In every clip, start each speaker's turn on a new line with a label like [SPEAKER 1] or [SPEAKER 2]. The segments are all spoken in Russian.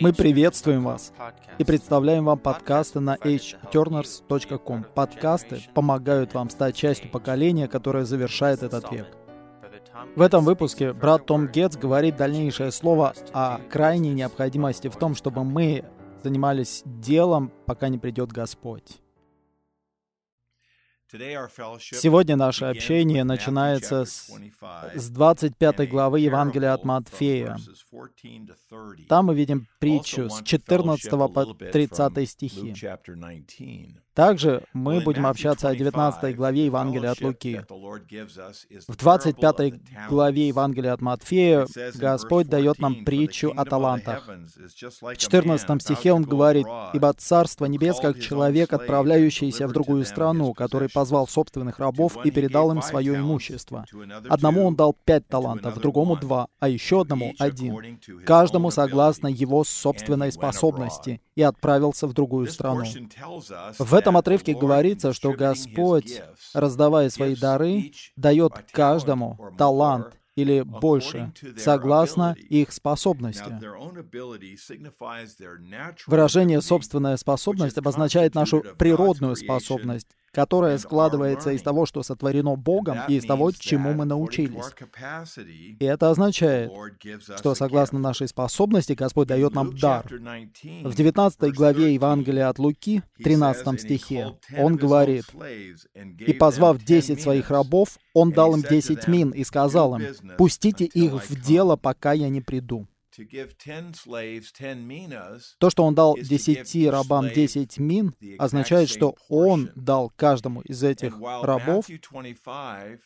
[SPEAKER 1] Мы приветствуем вас и представляем вам подкасты на hturners.com. Подкасты помогают вам стать частью поколения, которое завершает этот век. В этом выпуске брат Том Гетц говорит дальнейшее слово о крайней необходимости в том, чтобы мы занимались делом, пока не придет Господь. Сегодня наше общение начинается с, с 25 главы Евангелия от Матфея. Там мы видим притчу с 14 по 30 стихи. Также мы будем общаться о 19 главе Евангелия от Луки. В 25 главе Евангелия от Матфея Господь дает нам притчу о талантах. В 14 стихе Он говорит, «Ибо Царство Небес, как человек, отправляющийся в другую страну, который позвал собственных рабов и передал им свое имущество. Одному он дал пять талантов, другому два, а еще одному один, каждому согласно его собственной способности, и отправился в другую страну. В этом отрывке говорится, что Господь, раздавая свои дары, дает каждому талант или больше, согласно их способности. Выражение «собственная способность» обозначает нашу природную способность, которая складывается из того, что сотворено Богом, и из того, чему мы научились. И это означает, что согласно нашей способности Господь дает нам дар. В 19 главе Евангелия от Луки, 13 стихе, Он говорит, «И позвав десять своих рабов, Он дал им десять мин и сказал им, «Пустите их в дело, пока я не приду». То, что он дал десяти рабам десять мин, означает, что он дал каждому из этих рабов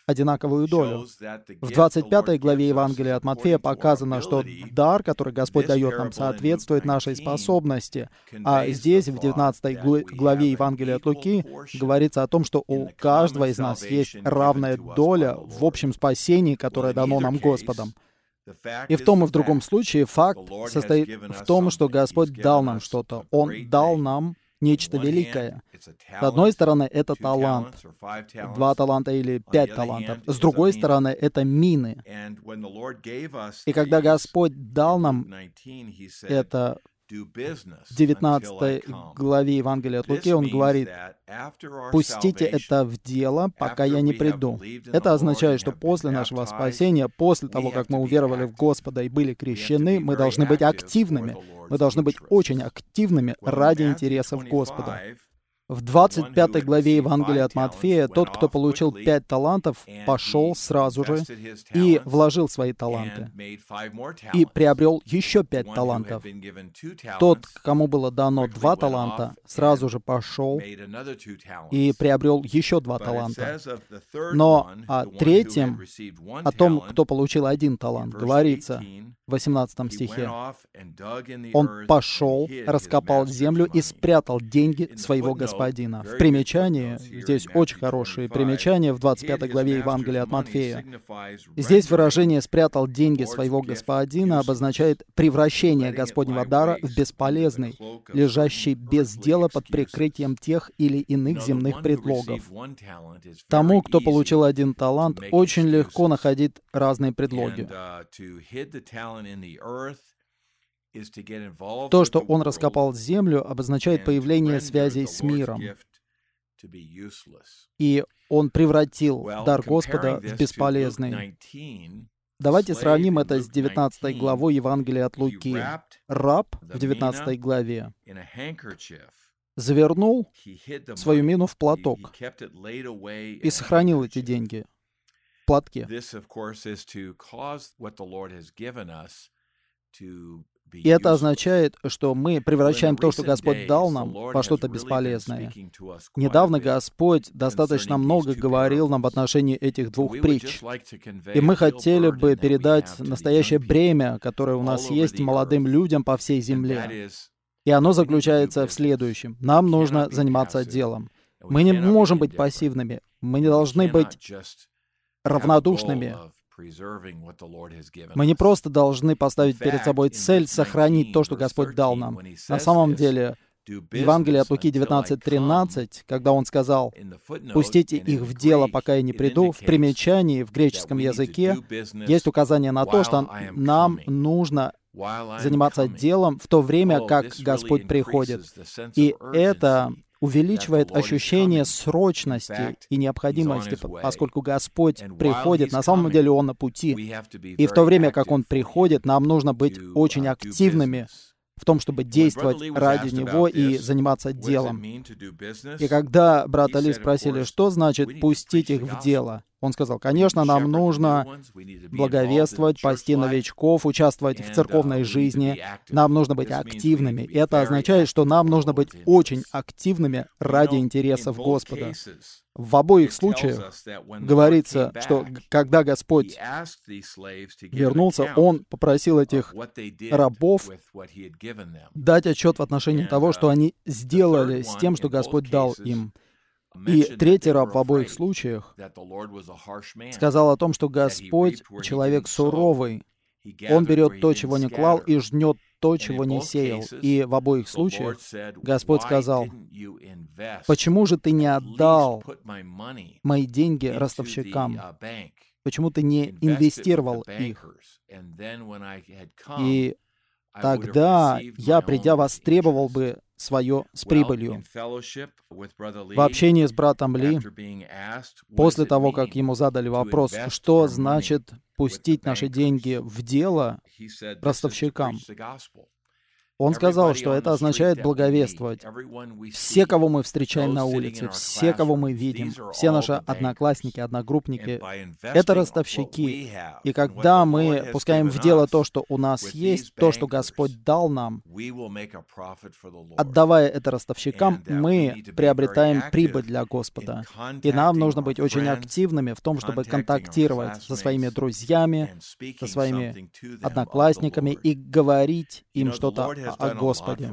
[SPEAKER 1] одинаковую долю. В 25 главе Евангелия от Матфея показано, что дар, который Господь дает нам, соответствует нашей способности. А здесь, в 19 главе Евангелия от Луки, говорится о том, что у каждого из нас есть равная доля в общем спасении, которое дано нам Господом. И в том и в другом случае факт состоит в том, что Господь дал нам что-то. Он дал нам нечто великое. С одной стороны, это талант. Два таланта или пять талантов. С другой стороны, это мины. И когда Господь дал нам это 19 главе Евангелия от Луки он говорит, «Пустите это в дело, пока я не приду». Это означает, что после нашего спасения, после того, как мы уверовали в Господа и были крещены, мы должны быть активными. Мы должны быть очень активными ради интересов Господа. В 25 главе Евангелия от Матфея тот, кто получил пять талантов, пошел сразу же и вложил свои таланты и приобрел еще пять талантов. Тот, кому было дано два таланта, сразу же пошел и приобрел еще два таланта. Но о третьем, о том, кто получил один талант, говорится, в 18 стихе. Он пошел, раскопал землю и спрятал деньги своего господина. В примечании, здесь очень хорошие примечания в 25 главе Евангелия от Матфея. Здесь выражение «спрятал деньги своего господина» обозначает превращение Господнего дара в бесполезный, лежащий без дела под прикрытием тех или иных земных предлогов. Тому, кто получил один талант, очень легко находить разные предлоги. То, что он раскопал землю, обозначает появление связей с миром. И он превратил дар Господа в бесполезный. Давайте сравним это с 19 главой Евангелия от Луки. Раб в 19 главе завернул свою мину в платок и сохранил эти деньги платке. И это означает, что мы превращаем то, что Господь дал нам, во что-то бесполезное. Недавно Господь достаточно много говорил нам в отношении этих двух притч. И мы хотели бы передать настоящее бремя, которое у нас есть молодым людям по всей земле. И оно заключается в следующем. Нам нужно заниматься делом. Мы не можем быть пассивными. Мы не должны быть равнодушными. Мы не просто должны поставить перед собой цель сохранить то, что Господь дал нам. На самом деле, в Евангелии от Луки 19.13, когда он сказал, «Пустите их в дело, пока я не приду», в примечании в греческом языке есть указание на то, что нам нужно заниматься делом в то время, как Господь приходит. И это увеличивает ощущение срочности и необходимости, поскольку Господь приходит, на самом деле Он на пути. И в то время, как Он приходит, нам нужно быть очень активными в том, чтобы действовать ради Него и заниматься делом. И когда брат Али спросили, что значит «пустить их в дело», он сказал, конечно, нам нужно благовествовать, пасти новичков, участвовать в церковной жизни. Нам нужно быть активными. И это означает, что нам нужно быть очень активными ради интересов Господа. В обоих случаях говорится, что когда Господь вернулся, Он попросил этих рабов дать отчет в отношении того, что они сделали с тем, что Господь дал им. И третий раб в обоих случаях сказал о том, что Господь — человек суровый. Он берет то, чего не клал, и жнет то, чего не сеял. И в обоих случаях Господь сказал, «Почему же ты не отдал мои деньги ростовщикам? Почему ты не инвестировал их?» И тогда я, придя, востребовал бы свое с прибылью. В общении с братом Ли, после того, как ему задали вопрос, что значит пустить наши деньги в дело ростовщикам, он сказал, что это означает благовествовать. Все, кого мы встречаем на улице, все, кого мы видим, все наши одноклассники, одногруппники, это ростовщики. И когда мы пускаем в дело то, что у нас есть, то, что Господь дал нам, отдавая это ростовщикам, мы приобретаем прибыль для Господа. И нам нужно быть очень активными в том, чтобы контактировать со своими друзьями, со своими одноклассниками и говорить им что-то о Господе.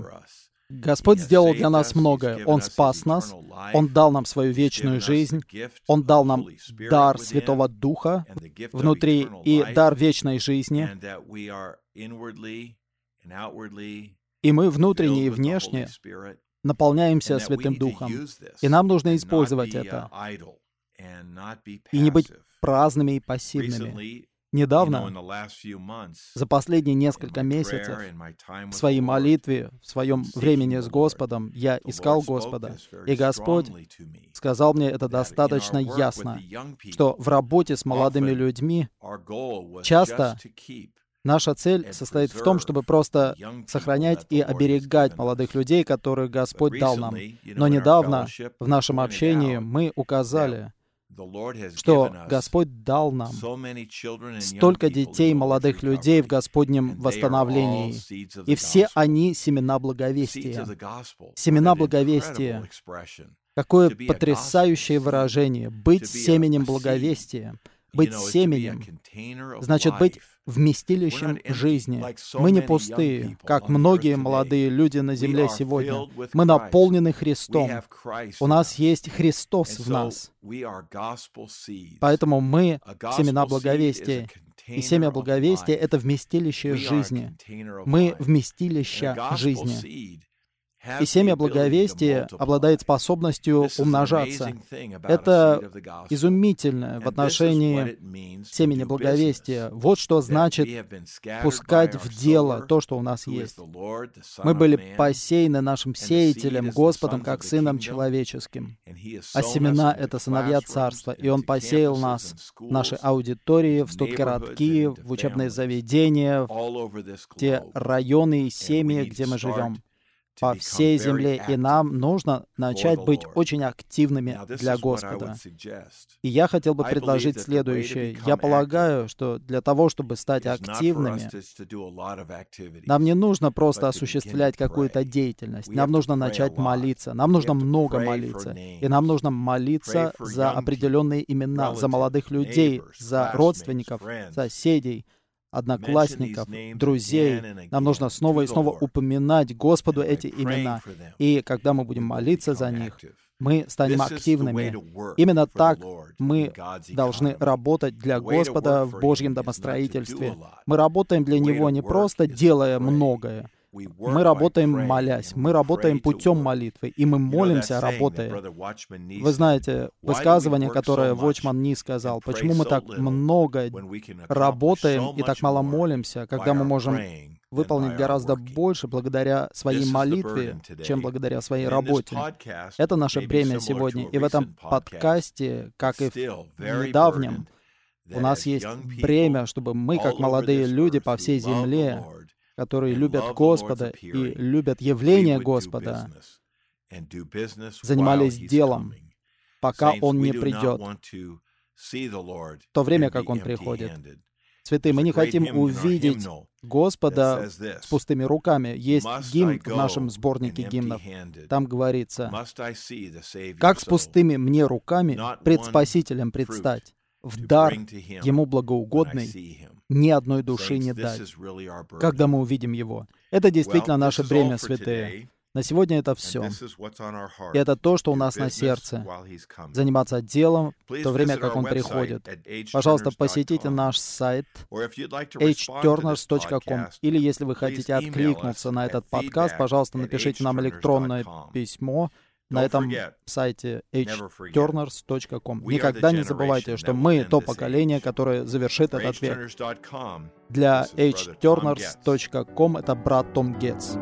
[SPEAKER 1] Господь сделал для нас многое. Он спас нас, Он дал нам свою вечную жизнь, Он дал нам дар Святого Духа внутри и дар вечной жизни. И мы внутренне и внешне наполняемся Святым Духом. И нам нужно использовать это. И не быть праздными и пассивными. Недавно, за последние несколько месяцев, в своей молитве, в своем времени с Господом, я искал Господа, и Господь сказал мне это достаточно ясно, что в работе с молодыми людьми часто Наша цель состоит в том, чтобы просто сохранять и оберегать молодых людей, которых Господь дал нам. Но недавно в нашем общении мы указали, что Господь дал нам столько детей, молодых людей в Господнем восстановлении, и все они семена благовестия. Семена благовестия. Какое потрясающее выражение — быть семенем благовестия. Быть семенем значит быть вместилищем жизни. Мы не пустые, как многие молодые люди на земле сегодня. Мы наполнены Христом. У нас есть Христос в нас. Поэтому мы семена благовестия. И семя благовестия — это вместилище жизни. Мы вместилище жизни. И семя благовестия обладает способностью умножаться. Это изумительно в отношении семени благовестия. Вот что значит пускать в дело то, что у нас есть. Мы были посеяны нашим сеятелем, Господом, как Сыном Человеческим. А семена — это сыновья Царства. И Он посеял нас наши аудитории, в студгородки, в учебные заведения, в те районы и семьи, где мы живем по всей земле, и нам нужно начать быть очень активными для Господа. И я хотел бы предложить следующее. Я полагаю, что для того, чтобы стать активными, нам не нужно просто осуществлять какую-то деятельность. Нам нужно начать молиться. Нам нужно много молиться. И нам нужно молиться за определенные имена, за молодых людей, за родственников, соседей, одноклассников, друзей. Нам нужно снова и снова упоминать Господу эти имена. И когда мы будем молиться за них, мы станем активными. Именно так мы должны работать для Господа в Божьем домостроительстве. Мы работаем для Него не просто делая многое, мы работаем молясь, мы работаем путем молитвы, и мы молимся, работая. Вы знаете высказывание, которое Вочман Ни сказал, почему мы так много работаем и так мало молимся, когда мы можем выполнить гораздо больше благодаря своей молитве, чем благодаря своей работе. Это наше бремя сегодня. И в этом подкасте, как и в недавнем, у нас есть бремя, чтобы мы, как молодые люди по всей земле, которые любят Господа и любят явление Господа, занимались делом, пока Он не придет, в то время, как Он приходит. Святые, мы не хотим увидеть Господа с пустыми руками. Есть гимн в нашем сборнике гимнов. Там говорится, «Как с пустыми мне руками пред Спасителем предстать, в дар Ему благоугодный, ни одной души не дать, когда мы увидим Его». Это действительно наше бремя, святые. На сегодня это все. И это то, что у нас на сердце. Заниматься делом в то время, как он приходит. Пожалуйста, посетите наш сайт hturners.com. Или если вы хотите откликнуться на этот подкаст, пожалуйста, напишите нам электронное письмо на этом сайте hturners.com. Никогда не забывайте, что мы то поколение, которое завершит этот век. Для hturners.com это брат Том Гетц.